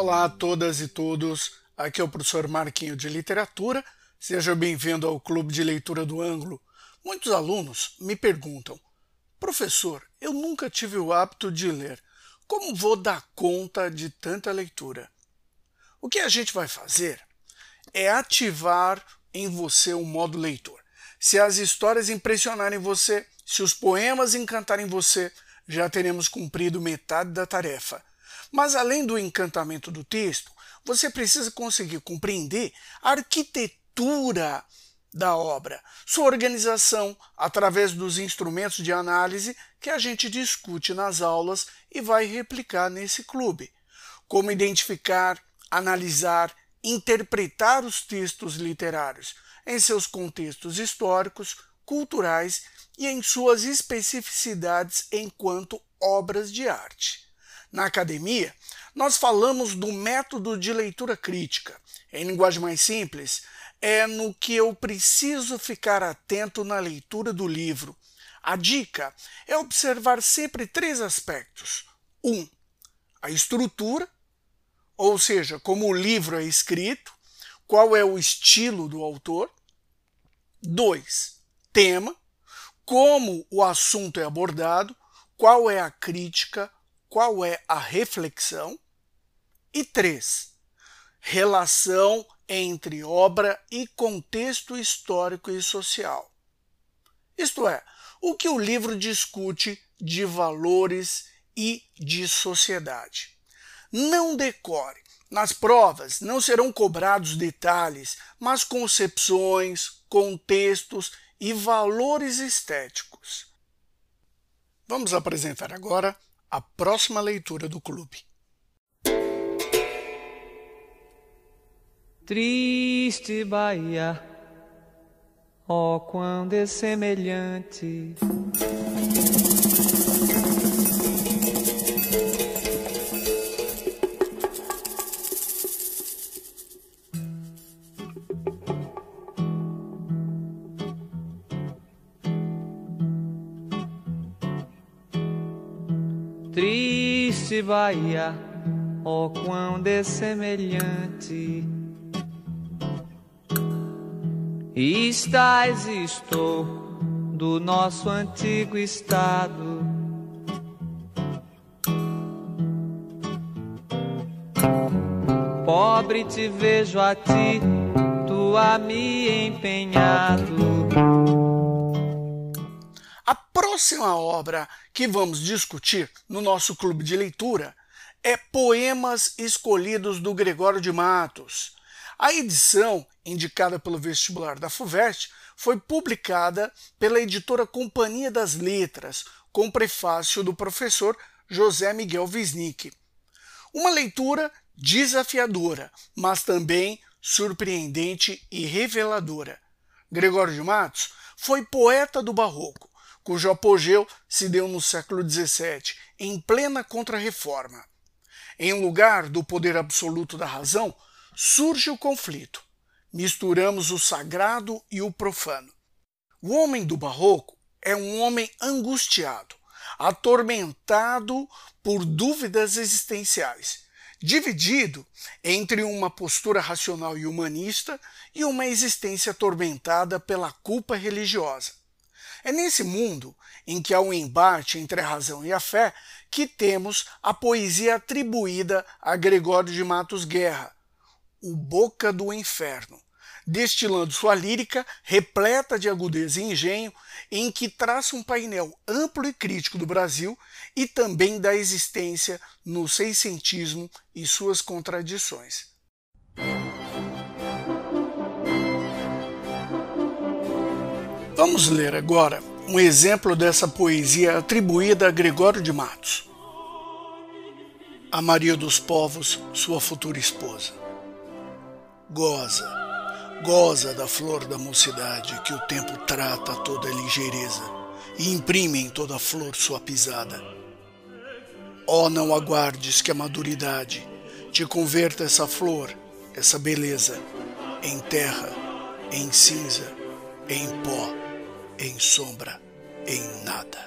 Olá a todas e todos, aqui é o professor Marquinho de Literatura, seja bem-vindo ao Clube de Leitura do Ângulo. Muitos alunos me perguntam, professor, eu nunca tive o hábito de ler, como vou dar conta de tanta leitura? O que a gente vai fazer é ativar em você o modo leitor. Se as histórias impressionarem você, se os poemas encantarem você, já teremos cumprido metade da tarefa. Mas além do encantamento do texto, você precisa conseguir compreender a arquitetura da obra, sua organização através dos instrumentos de análise que a gente discute nas aulas e vai replicar nesse clube. Como identificar, analisar, interpretar os textos literários em seus contextos históricos, culturais e em suas especificidades enquanto obras de arte. Na academia, nós falamos do método de leitura crítica. Em linguagem mais simples, é no que eu preciso ficar atento na leitura do livro. A dica é observar sempre três aspectos. Um, a estrutura, ou seja, como o livro é escrito, qual é o estilo do autor. Dois, tema, como o assunto é abordado, qual é a crítica, qual é a reflexão. E três, relação entre obra e contexto histórico e social. Isto é, o que o livro discute de valores e de sociedade. Não decore. Nas provas não serão cobrados detalhes, mas concepções, contextos e valores estéticos. Vamos apresentar agora a próxima leitura do clube. Triste Bahia, ó oh, quão dessemelhante. Triste Bahia, ó oh, quão dessemelhante Estás estou do nosso antigo estado. Pobre te vejo a ti, tu a me empenhado. Próxima obra que vamos discutir no nosso clube de leitura é Poemas Escolhidos do Gregório de Matos. A edição, indicada pelo vestibular da FUVEST, foi publicada pela editora Companhia das Letras, com prefácio do professor José Miguel Wisnik. Uma leitura desafiadora, mas também surpreendente e reveladora. Gregório de Matos foi poeta do Barroco, cujo apogeu se deu no século XVII, em plena Contra-Reforma. Em lugar do poder absoluto da razão, surge o conflito. Misturamos o sagrado e o profano. O homem do barroco é um homem angustiado, atormentado por dúvidas existenciais, dividido entre uma postura racional e humanista e uma existência atormentada pela culpa religiosa. É nesse mundo em que há um embate entre a razão e a fé que temos a poesia atribuída a Gregório de Matos Guerra, o Boca do Inferno, destilando sua lírica repleta de agudeza e engenho, em que traça um painel amplo e crítico do Brasil e também da existência no seiscentismo e suas contradições. Vamos ler agora um exemplo dessa poesia atribuída a Gregório de Matos. A Maria dos Povos, sua futura esposa. Goza, goza da flor da mocidade que o tempo trata toda ligeireza e imprime em toda flor sua pisada. Ó, oh, não aguardes que a maduridade te converta essa flor, essa beleza, em terra, em cinza, em pó, em sombra, em nada.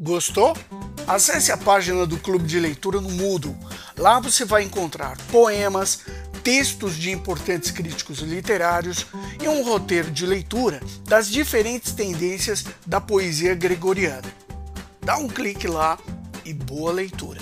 Gostou? Acesse a página do Clube de Leitura no Moodle. Lá você vai encontrar poemas, textos de importantes críticos literários e um roteiro de leitura das diferentes tendências da poesia gregoriana. Dá um clique lá e boa leitura!